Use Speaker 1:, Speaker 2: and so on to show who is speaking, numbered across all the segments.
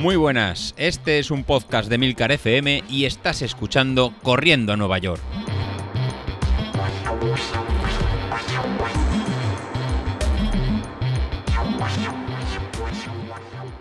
Speaker 1: Muy buenas, este es un podcast de Milcar FM y estás escuchando Corriendo a Nueva York.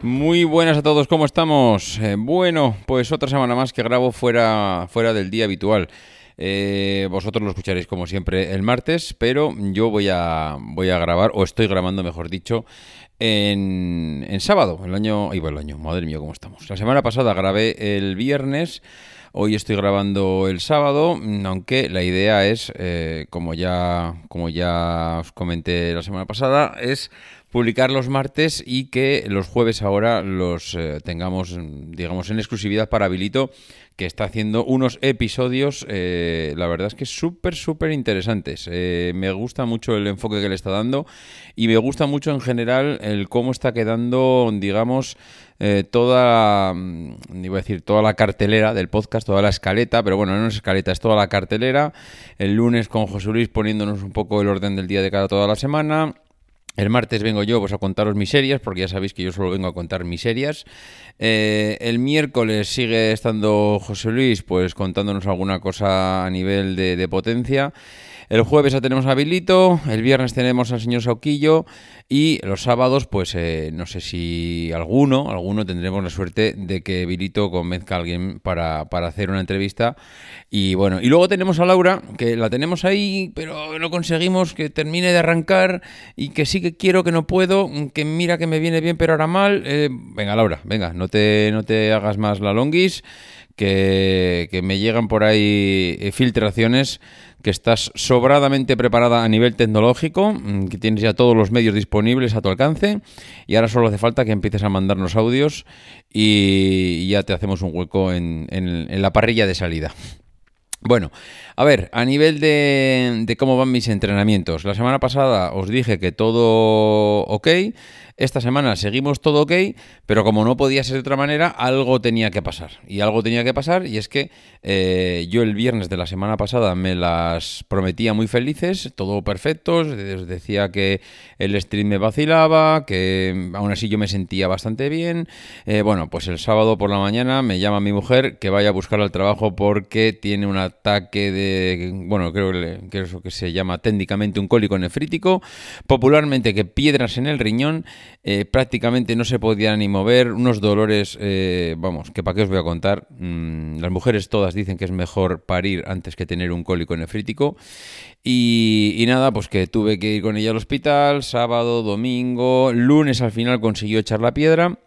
Speaker 1: Muy buenas a todos, ¿cómo estamos? Eh, bueno, pues otra semana más que grabo fuera, fuera del día habitual. Eh, vosotros lo escucharéis como siempre el martes, pero yo voy a, voy a grabar, o estoy grabando, mejor dicho, en, en sábado, el año, iba el año, madre mía, cómo estamos. La semana pasada grabé el viernes. Hoy estoy grabando el sábado, aunque la idea es, eh, como, ya, como ya os comenté la semana pasada, es publicar los martes y que los jueves ahora los eh, tengamos, digamos, en exclusividad para Habilito, que está haciendo unos episodios, eh, la verdad es que súper, súper interesantes. Eh, me gusta mucho el enfoque que le está dando y me gusta mucho en general el cómo está quedando, digamos, toda, mm, iba a decir, toda la cartelera del podcast, toda la escaleta, pero bueno, no es escaleta, es toda la cartelera. El lunes con José Luis poniéndonos un poco el orden del día de cada toda la semana. El martes vengo yo pues, a contaros miserias, porque ya sabéis que yo solo vengo a contar miserias. Eh, el miércoles sigue estando José Luis, pues contándonos alguna cosa a nivel de potencia. El jueves ya tenemos a Bilito, el viernes tenemos al señor Sauquillo y los sábados, pues eh, no sé si alguno, alguno tendremos la suerte de que Bilito convenzca a alguien para, para, hacer una entrevista. Y bueno, y luego tenemos a Laura, que la tenemos ahí, pero no conseguimos que termine de arrancar y que sí que quiero, que no puedo, que mira que me viene bien, pero ahora mal. Eh, venga, Laura, venga, no te, no te hagas más la longuis, que, que me llegan por ahí eh, filtraciones que estás sobradamente preparada a nivel tecnológico, mm, que tienes ya todos los medios disponibles a tu alcance y ahora solo hace falta que empieces a mandarnos audios y ya te hacemos un hueco en, la parrilla de salida. Bueno, a ver, a nivel de, de, cómo van mis entrenamientos. La semana pasada os dije que todo ok. Esta semana seguimos todo ok, pero como no podía ser de otra manera, algo tenía que pasar. Y algo tenía que pasar, y es que eh, yo el viernes de la semana pasada me las prometía muy felices, todo perfecto, les decía que el stream me vacilaba, que aún así yo me sentía bastante bien. Eh, bueno, pues el sábado por la mañana me llama mi mujer que vaya a buscar al trabajo porque tiene un ataque de, bueno, creo que, es lo que se llama técnicamente un cólico nefrítico, popularmente que piedras en el riñón eh, prácticamente no se podía ni mover, unos dolores, eh, vamos, que para qué os voy a contar, mm, las mujeres todas dicen que es mejor parir antes que tener un cólico nefrítico. Y, y, nada, pues que tuve que ir con ella al hospital, sábado, domingo, lunes al final consiguió echar la piedra.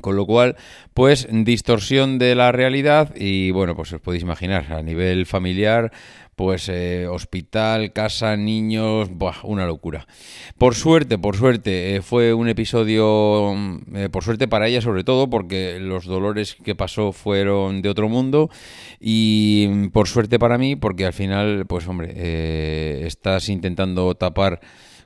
Speaker 1: Con lo cual, pues distorsión de la realidad y bueno, pues os podéis imaginar, a nivel familiar, pues eh, hospital, casa, niños, buah, una locura. Por suerte, por suerte, eh, fue un episodio, mm, eh, por suerte para ella sobre todo, porque los dolores que pasó fueron de otro mundo y mm, por suerte para mí, porque al final, pues hombre, estás intentando tapar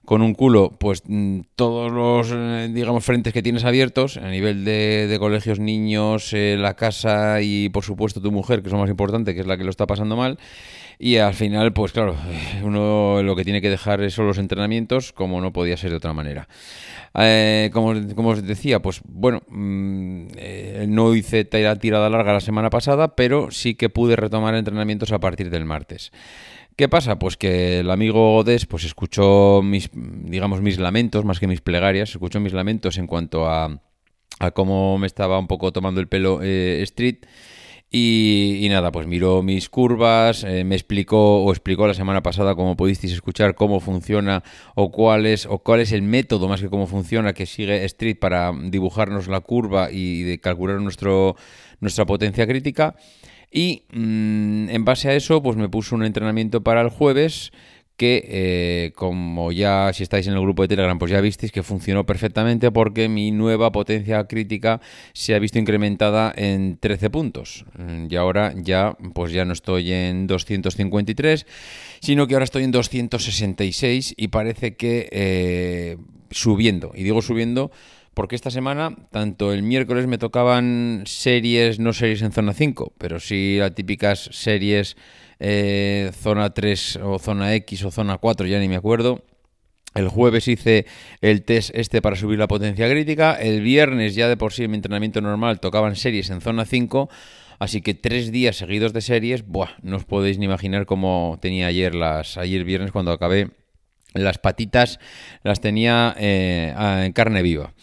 Speaker 1: con un culo, pues mm, todos los, digamos, frentes que tienes abiertos a nivel de, de colegios, niños, la casa y por supuesto tu mujer, que es lo más importante, que es la que lo está pasando mal. Y al final, pues claro, uno lo que tiene que dejar son los entrenamientos, como no podía ser de otra manera. Eh, como, como, os decía, pues bueno, mm, eh, no hice tirada larga la semana pasada, pero sí que pude retomar entrenamientos a partir del martes. ¿Qué pasa? Pues que el amigo Odes pues escuchó mis, digamos, mis lamentos, más que mis plegarias, escuchó mis lamentos en cuanto a, a cómo me estaba un poco tomando el pelo eh, Street y, nada, pues miró mis curvas, eh, me explicó o explicó la semana pasada, como pudisteis escuchar, cómo funciona o cuál es, o cuál es el método más que cómo funciona que sigue Street para dibujarnos la curva y de calcular nuestro, nuestra potencia crítica. Y mm, en base a eso, pues me puso un entrenamiento para el jueves que eh, como ya si estáis en el grupo de Telegram pues ya visteis que funcionó perfectamente porque mi nueva potencia crítica se ha visto incrementada en 13 puntos. Mm, y ahora ya pues ya no estoy en 253 sino que ahora estoy en 266 y parece que eh, subiendo. Y digo subiendo porque esta semana, tanto el miércoles me tocaban series, no series en zona 5, pero sí las típicas series eh, zona 3 o zona X o zona 4, ya ni me acuerdo. El jueves hice el test este para subir la potencia crítica. El viernes ya de por sí en mi entrenamiento normal tocaban series en zona 5. Así que tres días seguidos de series, buah, no os podéis ni imaginar cómo tenía ayer las ayer viernes cuando acabé las patitas las tenía eh, en carne viva.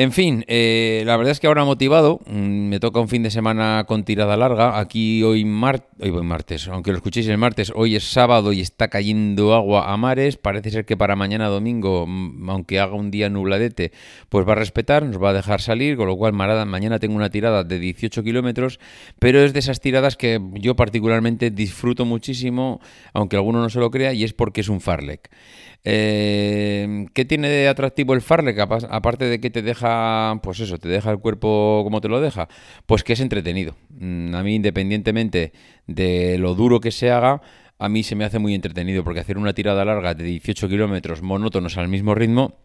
Speaker 1: En fin, eh, la verdad es que ahora motivado, mm, me toca un fin de semana con tirada larga. Aquí hoy, hoy martes, aunque lo escuchéis el martes, hoy es sábado y está cayendo agua a mares. Parece ser que para mañana domingo, mm, aunque haga un día nubladete, pues va a respetar, nos va a dejar salir, con lo cual mañana tengo una tirada de 18 kilómetros, pero es de esas tiradas que yo particularmente disfruto muchísimo, aunque alguno no se lo crea, y es porque es un farlek. Eh, ¿Qué tiene de atractivo el Farlek? Aparte de que te deja, pues eso, te deja el cuerpo como te lo deja, pues que es entretenido. Mm, a mí, independientemente de lo duro que se haga, a mí se me hace muy entretenido porque hacer una tirada larga de 18 kilómetros monótonos al mismo ritmo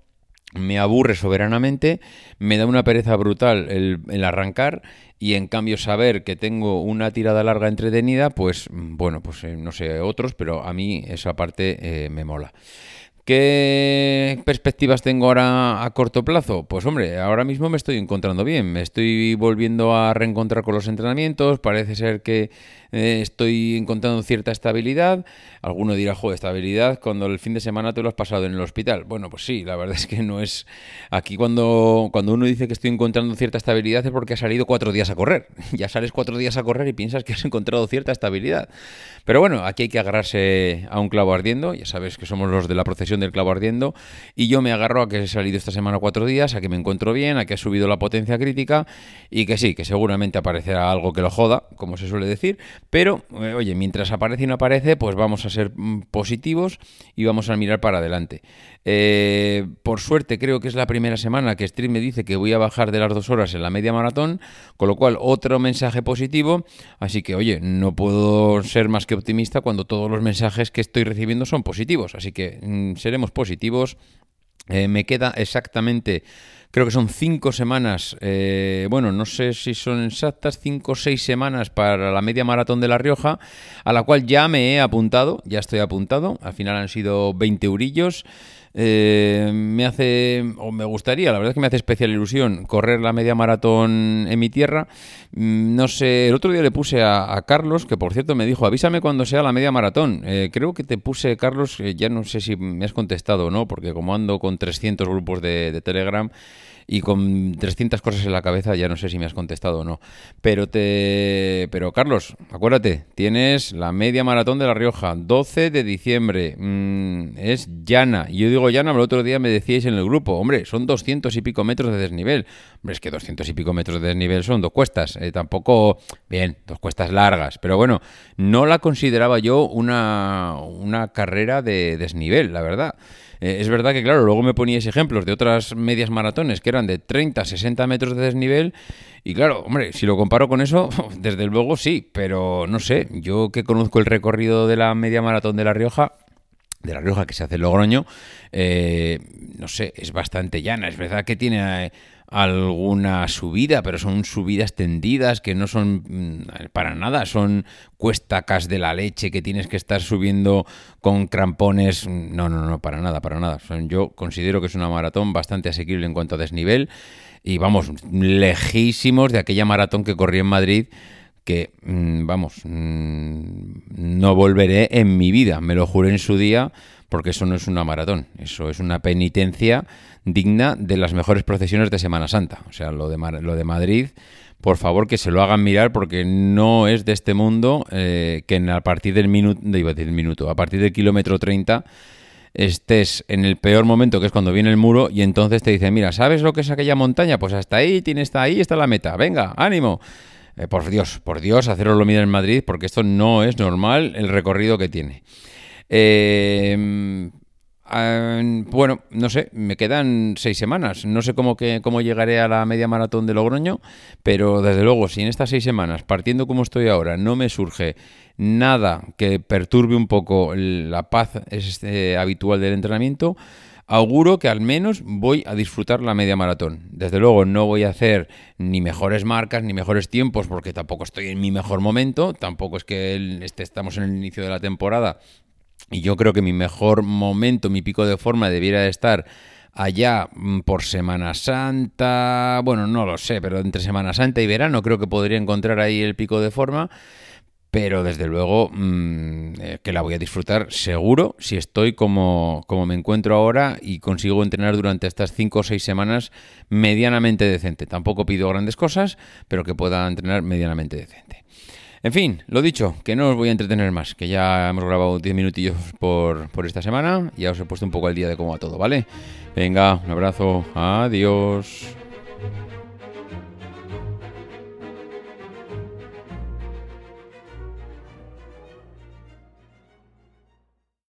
Speaker 1: me aburre soberanamente, me da una pereza brutal el, arrancar y en cambio saber que tengo una tirada larga entretenida, pues bueno, pues eh, no sé otros, pero a mí esa parte eh, me mola. ¿Qué perspectivas tengo ahora a corto plazo? Pues hombre, ahora mismo me estoy encontrando bien, me estoy volviendo a reencontrar con los entrenamientos, parece ser que eh, estoy encontrando cierta estabilidad. Alguno dirá, joder, estabilidad cuando el fin de semana te lo has pasado en el hospital. Bueno, pues sí, la verdad es que no es... Aquí cuando, cuando uno dice que estoy encontrando cierta estabilidad es porque ha salido cuatro días a correr. Ya sales cuatro días a correr y piensas que has encontrado cierta estabilidad. Pero bueno, aquí hay que agarrarse a un clavo ardiendo. Ya sabes que somos los de la procesión del clavo ardiendo. Y yo me agarro a que he salido esta semana cuatro días, a que me encuentro bien, a que ha subido la potencia crítica y que sí, que seguramente aparecerá algo que lo joda, como se suele decir. Pero, eh, oye, mientras aparece y no aparece, pues vamos a ser mm, positivos y vamos a mirar para adelante. Eh, por suerte, creo que es la primera semana que Stream me dice que voy a bajar de las dos horas en la media maratón, con lo cual otro mensaje positivo. Así que, oye, no puedo ser más que optimista cuando todos los mensajes que estoy recibiendo son positivos. Así que mm, seremos positivos. Eh, me queda exactamente creo que son cinco semanas, eh, bueno, no sé si son exactas, cinco o seis semanas para la media maratón de La Rioja, a la cual ya me he apuntado, ya estoy apuntado, al final han sido 20 eurillos. Eh, me hace, o me gustaría, la verdad es que me hace especial ilusión correr la media maratón en mi tierra. Mm, no sé, el otro día le puse a, Carlos, que por cierto me dijo, avísame cuando sea la media maratón. Eh, creo que te puse, Carlos, ya no sé si me has contestado o no, porque como ando con 300 grupos de Telegram, y con 300 cosas en la cabeza ya no sé si me has contestado o no. Pero te pero Carlos, acuérdate, tienes la media maratón de La Rioja, 12 de diciembre. Mm, es llana. Yo digo pero el otro día me decíais en el grupo, hombre, son 200 y pico metros de desnivel. Hombre, es que 200 y pico metros de desnivel son dos cuestas. Eh, tampoco, bien, dos cuestas largas. Pero bueno, no la consideraba yo una, una carrera de desnivel, la verdad. Eh, es verdad que, claro, luego me poníais ejemplos de otras medias maratones que eran de 30, 60 metros de desnivel. Y claro, hombre, si lo comparo con eso, desde luego sí, pero no sé, yo que conozco el recorrido de la media maratón de La Rioja, de La Rioja que se hace en Logroño, eh, no sé, es bastante llana. Es verdad que tiene... Eh, alguna subida, pero son subidas tendidas que no son mm, para nada, son cuestacas de la leche que tienes que estar subiendo con crampones. No, no, no, para nada, para nada. yo considero que es una maratón bastante asequible en cuanto a desnivel y vamos, lejísimos de aquella maratón que corrí en Madrid que, mm, vamos, mm, no volveré en mi vida, me lo juré en su día, porque eso no es una maratón, eso es una penitencia digna de las mejores procesiones de Semana Santa. O sea, lo de, lo de Madrid, por favor que se lo hagan mirar porque no es de este mundo eh, que a partir del minuto, iba a decir minuto, a partir del kilómetro 30 estés en el peor momento, que es cuando viene el muro, y entonces te dicen, mira, ¿sabes lo que es aquella montaña? Pues hasta ahí, tiene, está ahí, está la meta, venga, ánimo. Eh, por Dios, por Dios, hacerlo lo mira en Madrid, porque esto no es normal el recorrido que tiene. Eh, bueno, no sé, me quedan seis semanas. No sé cómo, que, cómo llegaré a la media maratón de Logroño, pero desde luego, si en estas seis semanas, partiendo como estoy ahora, no me surge nada que perturbe un poco la paz este, habitual del entrenamiento, auguro que al menos voy a disfrutar la media maratón. Desde luego no voy a hacer ni mejores marcas ni mejores tiempos porque tampoco estoy en mi mejor momento, tampoco es que este, estamos en el inicio de la temporada. Y yo creo que mi mejor momento, mi pico de forma debiera de estar allá mm, por Semana Santa, bueno, no lo sé, pero entre Semana Santa y verano creo que podría encontrar ahí el pico de forma, pero desde luego mm, eh, que la voy a disfrutar seguro si estoy como, como me encuentro ahora y consigo entrenar durante estas 5 o 6 semanas medianamente decente. Tampoco pido grandes cosas, pero que pueda entrenar medianamente decente. En fin, lo dicho, que no os voy a entretener más, que ya hemos grabado 10 minutillos por, por esta semana, ya os he puesto un poco al día de cómo va todo, ¿vale? Venga, un abrazo, adiós.